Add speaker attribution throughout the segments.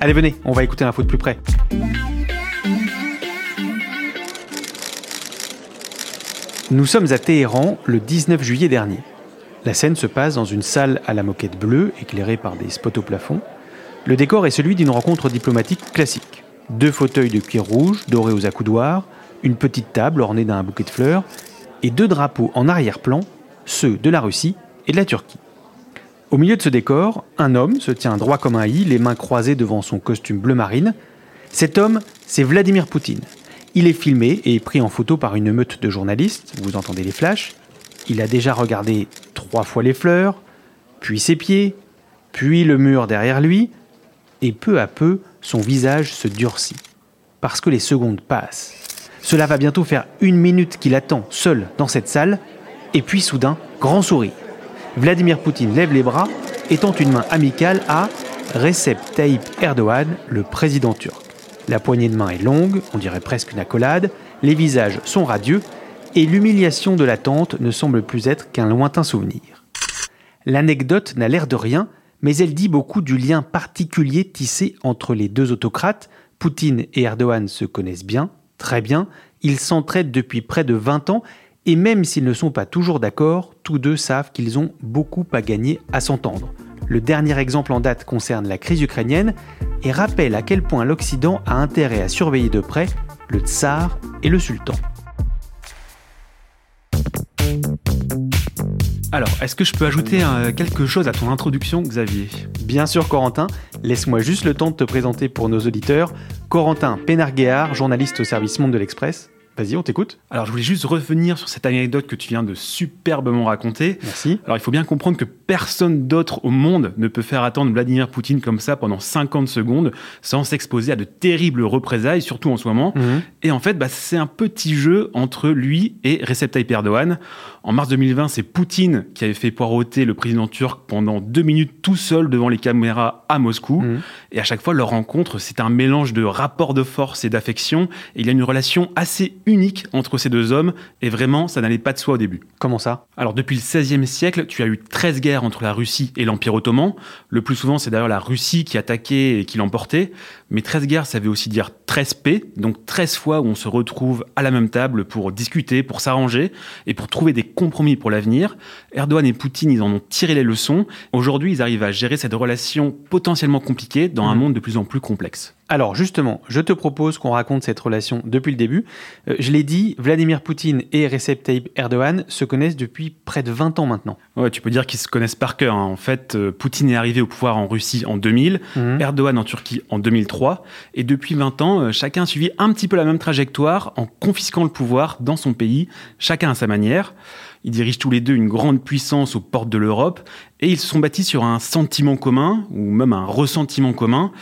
Speaker 1: Allez, venez, on va écouter l'info de plus près. Nous sommes à Téhéran le 19 juillet dernier. La scène se passe dans une salle à la moquette bleue, éclairée par des spots au plafond. Le décor est celui d'une rencontre diplomatique classique. Deux fauteuils de cuir rouge, dorés aux accoudoirs, une petite table ornée d'un bouquet de fleurs, et deux drapeaux en arrière-plan, ceux de la Russie et de la Turquie. Au milieu de ce décor, un homme se tient droit comme un i, les mains croisées devant son costume bleu marine. Cet homme, c'est Vladimir Poutine. Il est filmé et pris en photo par une meute de journalistes, vous entendez les flashs. Il a déjà regardé trois fois les fleurs, puis ses pieds, puis le mur derrière lui, et peu à peu, son visage se durcit. Parce que les secondes passent. Cela va bientôt faire une minute qu'il attend seul dans cette salle, et puis soudain, grand sourire. Vladimir Poutine lève les bras et tend une main amicale à Recep Tayyip Erdogan, le président turc. La poignée de main est longue, on dirait presque une accolade, les visages sont radieux, et l'humiliation de l'attente ne semble plus être qu'un lointain souvenir. L'anecdote n'a l'air de rien, mais elle dit beaucoup du lien particulier tissé entre les deux autocrates. Poutine et Erdogan se connaissent bien, Très bien, ils s'entraident depuis près de 20 ans et même s'ils ne sont pas toujours d'accord, tous deux savent qu'ils ont beaucoup à gagner à s'entendre. Le dernier exemple en date concerne la crise ukrainienne et rappelle à quel point l'Occident a intérêt à surveiller de près le tsar et le sultan. Alors, est-ce que je peux ajouter euh, quelque chose à ton introduction, Xavier? Bien sûr, Corentin. Laisse-moi juste le temps de te présenter pour nos auditeurs. Corentin Pénarguéard, journaliste au service Monde de l'Express. Vas-y, on t'écoute.
Speaker 2: Alors, je voulais juste revenir sur cette anecdote que tu viens de superbement raconter.
Speaker 1: Merci.
Speaker 2: Alors, il faut bien comprendre que personne d'autre au monde ne peut faire attendre Vladimir Poutine comme ça pendant 50 secondes sans s'exposer à de terribles représailles, surtout en ce moment.
Speaker 1: Mhm.
Speaker 2: Et en fait, bah, c'est un petit jeu entre lui et Recep Tayyip Erdogan. En mars 2020, c'est Poutine qui avait fait poireauter le président turc pendant deux minutes tout seul devant les caméras à Moscou.
Speaker 1: Mhm.
Speaker 2: Et à chaque fois, leur rencontre, c'est un mélange de rapport de force et d'affection. Et il y a une relation assez unique entre ces deux hommes. Et vraiment, ça n'allait pas de soi au début.
Speaker 1: Comment ça?
Speaker 2: Alors, depuis le XVIe siècle, tu as eu 13 guerres entre la Russie et l'Empire ottoman. Le plus souvent, c'est d'ailleurs la Russie qui attaquait et qui l'emportait. Mais 13 guerres, ça veut aussi dire 13 paix. Donc 13 fois où on se retrouve à la même table pour discuter, pour s'arranger et pour trouver des compromis pour l'avenir. Erdogan et Poutine, ils en ont tiré les leçons. Aujourd'hui, ils arrivent à gérer cette relation potentiellement compliquée dans un
Speaker 1: Mhm.
Speaker 2: monde de plus en plus complexe.
Speaker 1: Alors justement, je te propose qu'on raconte cette relation depuis le début. Euh, je l'ai dit, Vladimir Poutine et Recep Tayyip Erdogan se connaissent depuis près de 20 ans maintenant.
Speaker 2: Ouais, tu peux dire qu'ils se connaissent par cœur. hein. En fait, euh, Poutine est arrivé au pouvoir en Russie en 2000,
Speaker 1: Mhm.
Speaker 2: Erdogan en Turquie en 2003. Et depuis 20 ans, euh, chacun a suivi un petit peu la même trajectoire en confisquant le pouvoir dans son pays, chacun à sa manière. Ils dirigent tous les deux une grande puissance aux portes de l'Europe et ils se sont bâtis sur un sentiment commun, ou même un ressentiment commun,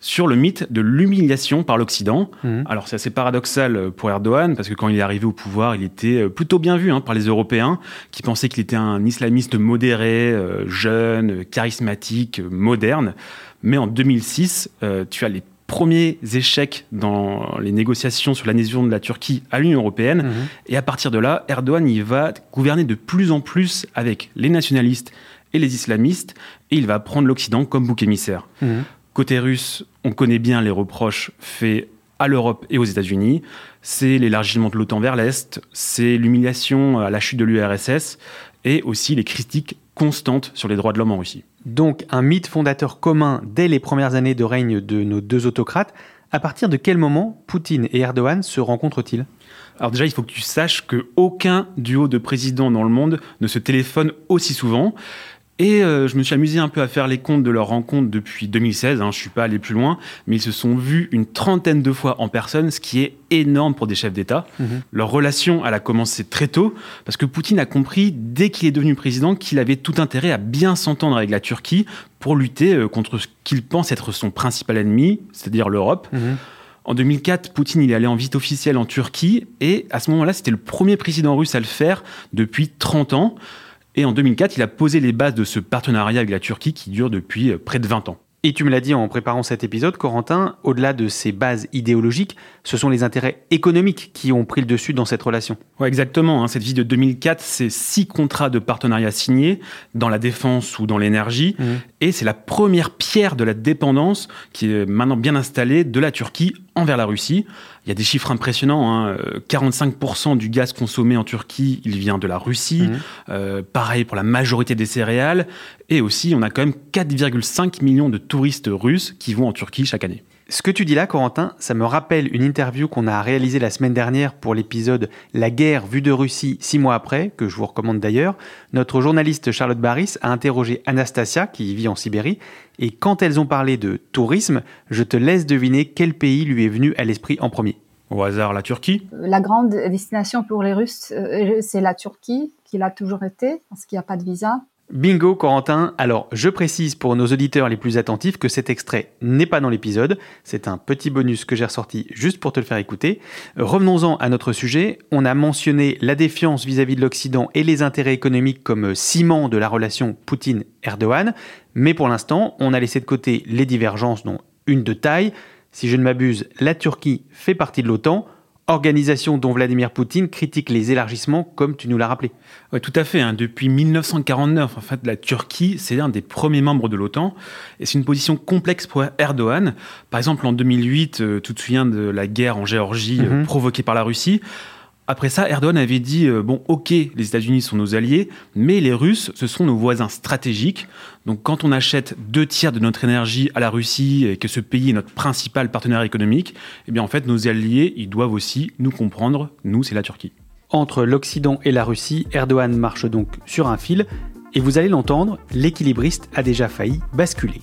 Speaker 2: sur le mythe de l'humiliation par l'Occident.
Speaker 1: Mhm.
Speaker 2: Alors c'est assez paradoxal pour Erdogan, parce que quand il est arrivé au pouvoir, il était euh, plutôt bien vu hein, par les Européens, qui pensaient qu'il était un islamiste modéré, euh, jeune, charismatique, euh, moderne. Mais en 2006, euh, tu as les premiers échecs dans les négociations sur l'adhésion de la Turquie à l'Union européenne.
Speaker 1: Mhm.
Speaker 2: Et à partir de là, Erdogan il va gouverner de plus en plus avec les nationalistes et les islamistes, et il va prendre l'Occident comme bouc émissaire.
Speaker 1: Mhm.
Speaker 2: Côté russe, on connaît bien les reproches faits à l'Europe et aux États-Unis. C'est l'élargissement de l'OTAN vers l'Est, c'est l'humiliation à la chute de l'URSS, et aussi les critiques constantes sur les droits de l'homme en Russie.
Speaker 1: Donc un mythe fondateur commun dès les premières années de règne de nos deux autocrates. À partir de quel moment Poutine et Erdogan se rencontrent-ils?
Speaker 2: Alors déjà, il faut que tu saches que aucun duo de présidents dans le monde ne se téléphone aussi souvent. Et euh, je me suis amusé un peu à faire les comptes de leur rencontre depuis 2016. Hein, je suis pas allé plus loin, mais ils se sont vus une trentaine de fois en personne, ce qui est énorme pour des chefs d'État.
Speaker 1: Mhm.
Speaker 2: Leur relation, elle a commencé très tôt, parce que Poutine a compris dès qu'il est devenu président qu'il avait tout intérêt à bien s'entendre avec la Turquie pour lutter euh, contre ce qu'il pense être son principal ennemi, c'est-à-dire l'Europe.
Speaker 1: Mhm.
Speaker 2: En 2004, Poutine il est allé en visite officielle en Turquie et à ce moment-là, c'était le premier président russe à le faire depuis 30 ans. Et en 2004, il a posé les bases de ce partenariat avec la Turquie qui dure depuis euh, près de 20 ans.
Speaker 1: Et tu me l'as dit en préparant cet épisode, Corentin, au-delà de ces bases idéologiques, ce sont les intérêts économiques qui ont pris le dessus dans cette relation.
Speaker 2: Ouais, exactement. hein. Cette visite de 2004, c'est six contrats de partenariat signés dans la défense ou dans l'énergie.
Speaker 1: Mhm.
Speaker 2: Et c'est la première pierre de la dépendance qui est maintenant bien installée de la Turquie envers la Russie. Il y a des chiffres impressionnants. hein. Euh, 45% du gaz consommé en Turquie, il vient de la Russie.
Speaker 1: Mhm.
Speaker 2: Euh, pareil pour la majorité des céréales. Et aussi, on a quand même 4,5 millions de touristes russes qui vont en Turquie chaque année.
Speaker 1: Ce que tu dis là, Corentin, ça me rappelle une interview qu'on a réalisée la semaine dernière pour l'épisode La guerre vue de Russie six mois après, que je vous recommande d'ailleurs. Notre journaliste Charlotte Barris a interrogé Anastasia, qui vit en Sibérie, et quand elles ont parlé de tourisme, je te laisse deviner quel pays lui est venu à l'esprit en premier.
Speaker 2: Au hasard, la Turquie?
Speaker 3: La grande destination pour les Russes, euh, c'est la Turquie, qui l'a toujours été, parce qu'il n'y a pas de visa.
Speaker 1: Bingo, Corentin. Alors, je précise pour nos auditeurs les plus attentifs que cet extrait n'est pas dans l'épisode. C'est un petit bonus que j'ai ressorti juste pour te le faire écouter. Revenons-en à notre sujet. On a mentionné la défiance vis-à-vis de l'Occident et les intérêts économiques comme ciment de la relation Poutine-Erdogan. Mais pour l'instant, on a laissé de côté les divergences, dont une de taille. Si je ne m'abuse, la Turquie fait partie de l'OTAN. Organisation dont Vladimir Poutine critique les élargissements, comme tu nous l'as rappelé.
Speaker 2: Oui, tout à fait. hein. Depuis 1949, en fait, la Turquie, c'est l'un des premiers membres de l'OTAN. Et c'est une position complexe pour Erdogan. Par exemple, en 2008, euh, tu te souviens de la guerre en Géorgie euh,
Speaker 1: Mhm.
Speaker 2: provoquée par la Russie. Après ça, Erdogan avait dit euh, bon, ok, les États-Unis sont nos alliés, mais les Russes, ce sont nos voisins stratégiques. Donc, quand on achète deux tiers de notre énergie à la Russie et que ce pays est notre principal partenaire économique, eh bien, en fait, nos alliés, ils doivent aussi nous comprendre. Nous, c'est la Turquie.
Speaker 1: Entre l'Occident et la Russie, Erdogan marche donc sur un fil, et vous allez l'entendre, l'équilibriste a déjà failli basculer.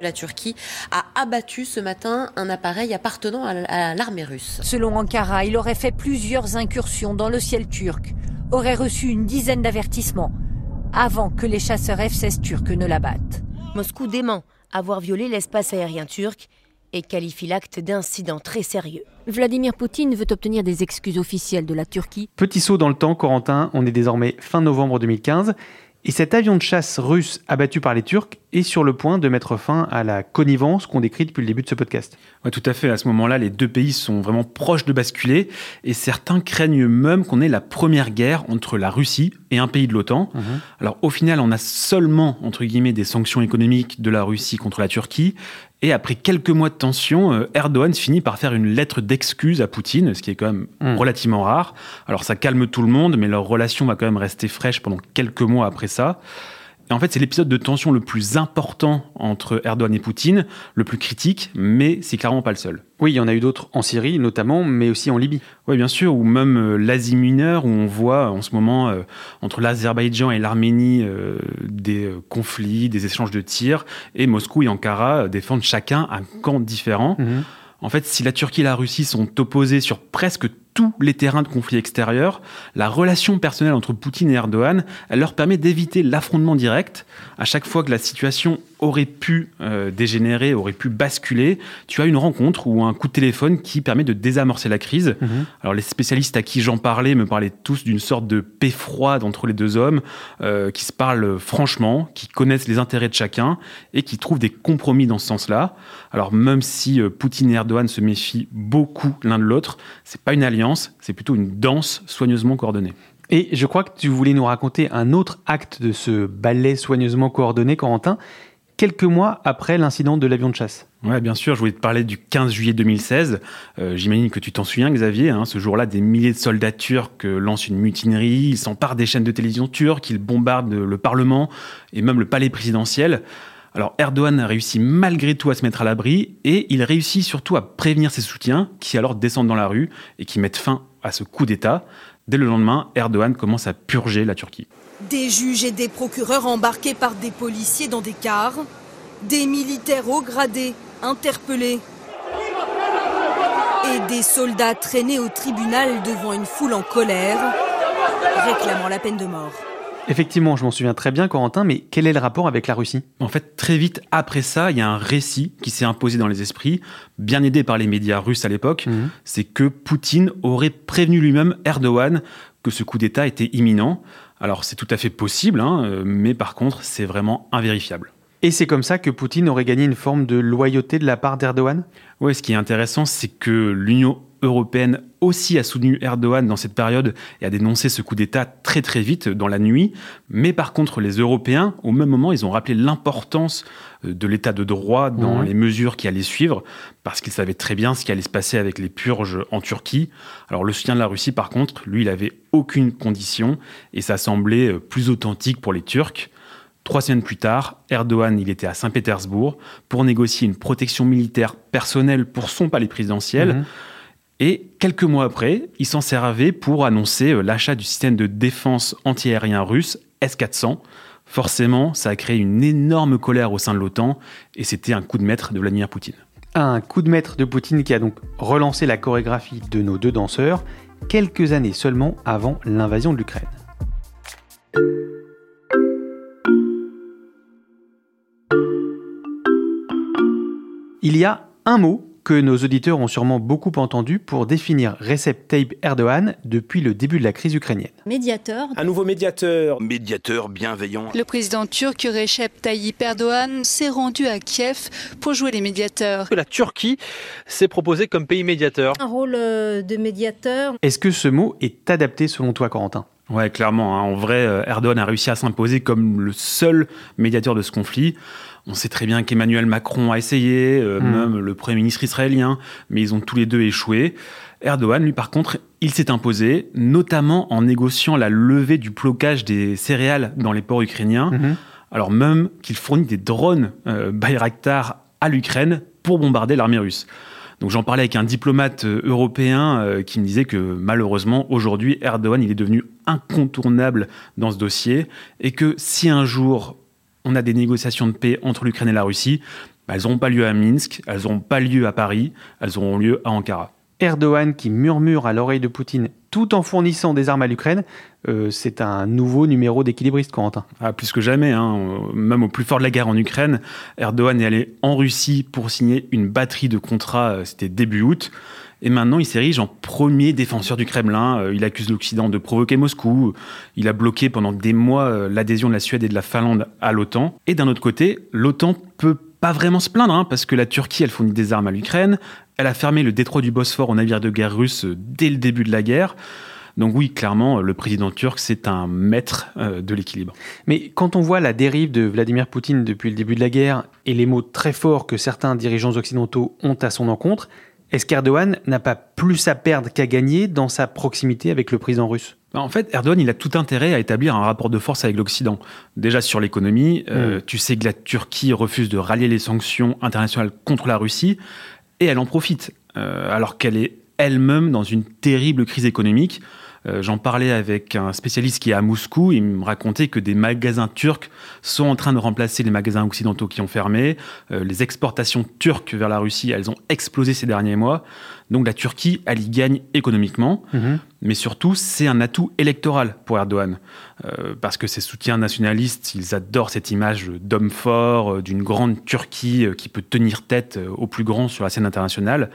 Speaker 4: La Turquie a abattu ce matin un appareil appartenant à l'armée russe.
Speaker 5: Selon Ankara, il aurait fait plusieurs incursions dans le ciel turc, aurait reçu une dizaine d'avertissements avant que les chasseurs F-16 turcs ne l'abattent.
Speaker 6: Moscou dément avoir violé l'espace aérien turc et qualifie l'acte d'incident très sérieux. Vladimir Poutine veut obtenir des excuses officielles de la Turquie.
Speaker 1: Petit saut dans le temps, Corentin, on est désormais fin novembre 2015, et cet avion de chasse russe abattu par les Turcs est sur le point de mettre fin à la connivence qu'on décrit depuis le début de ce podcast.
Speaker 2: Ouais, tout à fait. À ce moment-là, les deux pays sont vraiment proches de basculer et certains craignent même qu'on ait la première guerre entre la Russie et un pays de l'OTAN. Alors au final, on a seulement, entre guillemets, des sanctions économiques de la Russie contre la Turquie. Et après quelques mois de tension, euh, Erdogan finit par faire une lettre d'excuse à Poutine, ce qui est quand même
Speaker 1: Mm.
Speaker 2: relativement rare. Alors ça calme tout le monde, mais leur relation va quand même rester fraîche pendant quelques mois après ça. Et en fait, c'est l'épisode de tension le plus important entre Erdogan et Poutine, le plus critique, mais c'est clairement pas le seul.
Speaker 1: Oui, il y en a eu d'autres en Syrie notamment, mais aussi en Libye.
Speaker 2: Oui, bien sûr, ou même euh, l'Asie mineure, où on voit en ce moment euh, entre l'Azerbaïdjan et l'Arménie euh, des conflits, des échanges de tirs, et Moscou et Ankara défendent chacun un camp différent.
Speaker 1: Mhm.
Speaker 2: En fait, si la Turquie et la Russie sont opposées sur presque tous les terrains de conflit extérieurs, la relation personnelle entre Poutine et Erdogan, elle leur permet d'éviter l'affrontement direct. À chaque fois que la situation aurait pu euh, dégénérer, aurait pu basculer, tu as une rencontre ou un coup de téléphone qui permet de désamorcer la crise.
Speaker 1: Mhm.
Speaker 2: Alors les spécialistes à qui j'en parlais me parlaient tous d'une sorte de paix froide entre les deux hommes, euh, qui se parlent franchement, qui connaissent les intérêts de chacun et qui trouvent des compromis dans ce sens-là. Alors même si euh, Poutine et Erdogan se méfient beaucoup l'un de l'autre, c'est pas une alliance, c'est plutôt une danse soigneusement coordonnée.
Speaker 1: Et je crois que tu voulais nous raconter un autre acte de ce ballet soigneusement coordonné, Corentin, quelques mois après l'incident de l'avion de chasse.
Speaker 2: Ouais, bien sûr, je voulais te parler du 15 juillet 2016. Euh, J'imagine que tu t'en souviens, Xavier. hein. ce jour-là, des milliers de soldats turcs euh, lancent une mutinerie, ils s'emparent des chaînes de télévision turques, ils bombardent le Parlement et même le palais présidentiel. Alors Erdogan réussit malgré tout à se mettre à l'abri et il réussit surtout à prévenir ses soutiens qui alors descendent dans la rue et qui mettent fin à ce coup d'État. Dès le lendemain, Erdogan commence à purger la Turquie.
Speaker 7: Des juges et des procureurs embarqués par des policiers dans des cars. Des militaires haut gradés interpellés. Et des soldats traînés au tribunal devant une foule en colère, réclamant la peine de mort.
Speaker 1: Effectivement, je m'en souviens très bien, Corentin, mais quel est le rapport avec la Russie?
Speaker 2: En fait, très vite après ça, il y a un récit qui s'est imposé dans les esprits, bien aidé par les médias russes à l'époque.
Speaker 1: Mhm.
Speaker 2: C'est que Poutine aurait prévenu lui-même Erdogan que ce coup d'État était imminent. Alors c'est tout à fait possible, hein, euh, mais par contre, c'est vraiment invérifiable.
Speaker 1: Et c'est comme ça que Poutine aurait gagné une forme de loyauté de la part d'Erdogan?
Speaker 2: Ouais, ce qui est intéressant, c'est que l'Union européenne aussi a soutenu Erdogan dans cette période et a dénoncé ce coup d'État très très vite dans la nuit. Mais par contre, les Européens, au même moment, ils ont rappelé l'importance euh, de l'état de droit dans les mesures qui allaient suivre, parce qu'ils savaient très bien ce qui allait se passer avec les purges en Turquie. Alors le soutien de la Russie, par contre, lui, il avait aucune condition et ça semblait euh, plus authentique pour les Turcs. Trois semaines plus tard, Erdogan, il était à Saint-Pétersbourg pour négocier une protection militaire personnelle pour son palais présidentiel.
Speaker 1: Mhm.
Speaker 2: Et quelques mois après, il s'en servait pour annoncer euh, l'achat du système de défense antiaérien russe S-400. Forcément, ça a créé une énorme colère au sein de l'OTAN et c'était un coup de maître de Vladimir Poutine.
Speaker 1: Un coup de maître de Poutine qui a donc relancé la chorégraphie de nos deux danseurs quelques années seulement avant l'invasion de l'Ukraine. Il y a un mot que nos auditeurs ont sûrement beaucoup entendu pour définir Recep Tayyip Erdogan depuis le début de la crise ukrainienne.
Speaker 8: Médiateur.
Speaker 9: Un nouveau médiateur.
Speaker 10: Médiateur bienveillant.
Speaker 11: Le président turc Recep Tayyip Erdogan s'est rendu à Kiev pour jouer les médiateurs.
Speaker 9: La Turquie s'est proposée comme pays médiateur.
Speaker 8: Un rôle euh, de médiateur.
Speaker 1: Est-ce que ce mot est adapté selon toi, Corentin?
Speaker 2: Ouais, clairement. hein. En vrai, euh, Erdogan a réussi à s'imposer comme le seul médiateur de ce conflit. On sait très bien qu'Emmanuel Macron a essayé, euh,
Speaker 1: Mm.
Speaker 2: même le Premier ministre israélien, mais ils ont tous les deux échoué. Erdogan, lui, par contre, il s'est imposé, notamment en négociant la levée du blocage des céréales dans les ports ukrainiens,
Speaker 1: Mhm.
Speaker 2: alors même qu'il fournit des drones euh, Bayraktar à l'Ukraine pour bombarder l'armée russe. Donc j'en parlais avec un diplomate euh, européen euh, qui me disait que malheureusement aujourd'hui Erdogan il est devenu incontournable dans ce dossier et que si un jour on a des négociations de paix entre l'Ukraine et la Russie, bah, elles n'auront pas lieu à Minsk, elles n'auront pas lieu à Paris, elles auront lieu à Ankara.
Speaker 1: Erdogan qui murmure à l'oreille de Poutine tout en fournissant des armes à l'Ukraine, euh, c'est un nouveau numéro d'équilibriste, Corentin.
Speaker 2: Ah, plus que jamais, hein. Même au plus fort de la guerre en Ukraine, Erdogan est allé en Russie pour signer une batterie de contrats, euh, c'était début août. Et maintenant, il s'érige en premier défenseur du Kremlin. Euh, Il accuse l'Occident de provoquer Moscou. Il a bloqué pendant des mois euh, l'adhésion de la Suède et de la Finlande à l'OTAN. Et d'un autre côté, l'OTAN peut pas vraiment se plaindre, hein, parce que la Turquie, elle fournit des armes à l'Ukraine. Elle a fermé le détroit du Bosphore aux navires de guerre russes euh, dès le début de la guerre. Donc oui, clairement, le président turc, c'est un maître de l'équilibre.
Speaker 1: Mais quand on voit la dérive de Vladimir Poutine depuis le début de la guerre et les mots très forts que certains dirigeants occidentaux ont à son encontre, Est-ce qu'Erdogan n'a pas plus à perdre qu'à gagner dans sa proximité avec le président russe?
Speaker 2: Bah, en fait, Erdogan, il a tout intérêt à établir un rapport de force avec l'Occident. Déjà sur l'économie, euh, mm. tu sais que la Turquie refuse de rallier les sanctions internationales contre la Russie, et elle en profite, euh, alors qu'elle est elle-même dans une terrible crise économique. Euh, j'en parlais avec un spécialiste qui est à Moscou. Il me racontait que des magasins turcs sont en train de remplacer les magasins occidentaux qui ont fermé. Euh, les exportations turques vers la Russie, elles ont explosé ces derniers mois. Donc la Turquie, elle y gagne économiquement, mhm. mais surtout c'est un atout électoral pour Erdogan, euh, parce que ses soutiens nationalistes, ils adorent cette image d'homme fort, d'une grande Turquie qui peut tenir tête aux plus grands sur la scène internationale.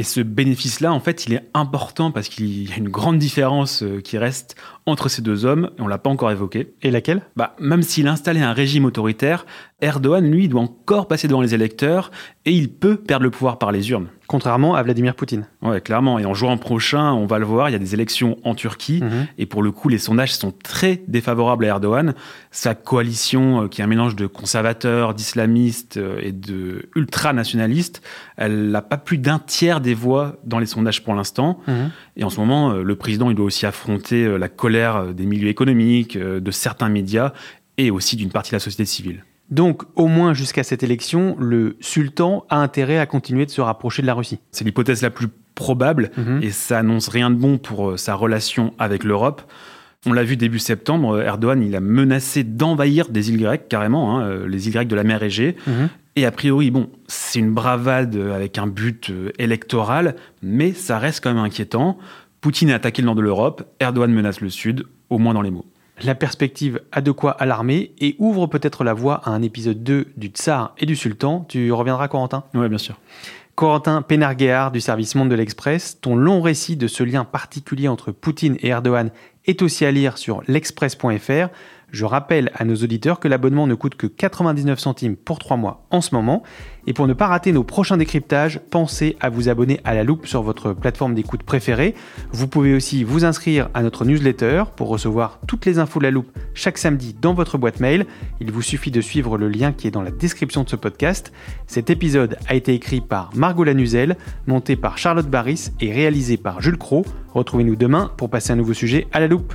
Speaker 2: Et ce bénéfice-là, en fait, il est important parce qu'il y a une grande différence euh, qui reste entre ces deux hommes, et on l'a pas encore évoqué.
Speaker 1: Et laquelle?
Speaker 2: Bah, Même s'il installait un régime autoritaire, Erdogan, lui, doit encore passer devant les électeurs et il peut perdre le pouvoir par les urnes.
Speaker 1: Contrairement à Vladimir Poutine.
Speaker 2: Ouais, clairement. Et en juin prochain, on va le voir, il y a des élections en Turquie. Mhm. Et pour le coup, les sondages sont très défavorables à Erdogan. Sa coalition, euh, qui est un mélange de conservateurs, d'islamistes euh, et de ultranationalistes, elle n'a pas plus d'un tiers des voix dans les sondages pour l'instant. Mhm. Et en ce moment, euh, le président, il doit aussi affronter la colère des milieux économiques, de certains médias et aussi d'une partie de la société civile.
Speaker 1: Donc, au moins jusqu'à cette élection, le sultan a intérêt à continuer de se rapprocher de la Russie.
Speaker 2: C'est l'hypothèse la plus probable mhm. et ça annonce rien de bon pour euh, sa relation avec l'Europe. On l'a vu début septembre, euh, Erdogan il a menacé d'envahir des îles grecques carrément, hein, euh, les îles grecques de la mer Égée. Mhm. Et a priori, bon, c'est une bravade avec un but électoral, mais ça reste quand même inquiétant. Poutine a attaqué le nord de l'Europe, Erdogan menace le sud, au moins dans les mots.
Speaker 1: La perspective a de quoi alarmer et ouvre peut-être la voie à un épisode 2 du Tsar et du Sultan. Tu reviendras, Corentin?
Speaker 2: Oui, bien sûr.
Speaker 1: Corentin Pénarguéard du service Monde de l'Express, ton long récit de ce lien particulier entre Poutine et Erdogan est aussi à lire sur l'express.fr. Je rappelle à nos auditeurs que l'abonnement ne coûte que 99 centimes pour 3 mois en ce moment. Et pour ne pas rater nos prochains décryptages, pensez à vous abonner à la loupe sur votre plateforme d'écoute préférée. Vous pouvez aussi vous inscrire à notre newsletter pour recevoir toutes les infos de la loupe chaque samedi dans votre boîte mail. Il vous suffit de suivre le lien qui est dans la description de ce podcast. Cet épisode a été écrit par Margot Lanuzel, monté par Charlotte Barris et réalisé par Jules Cro. Retrouvez-nous demain pour passer un nouveau sujet à la loupe.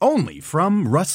Speaker 10: only from Rust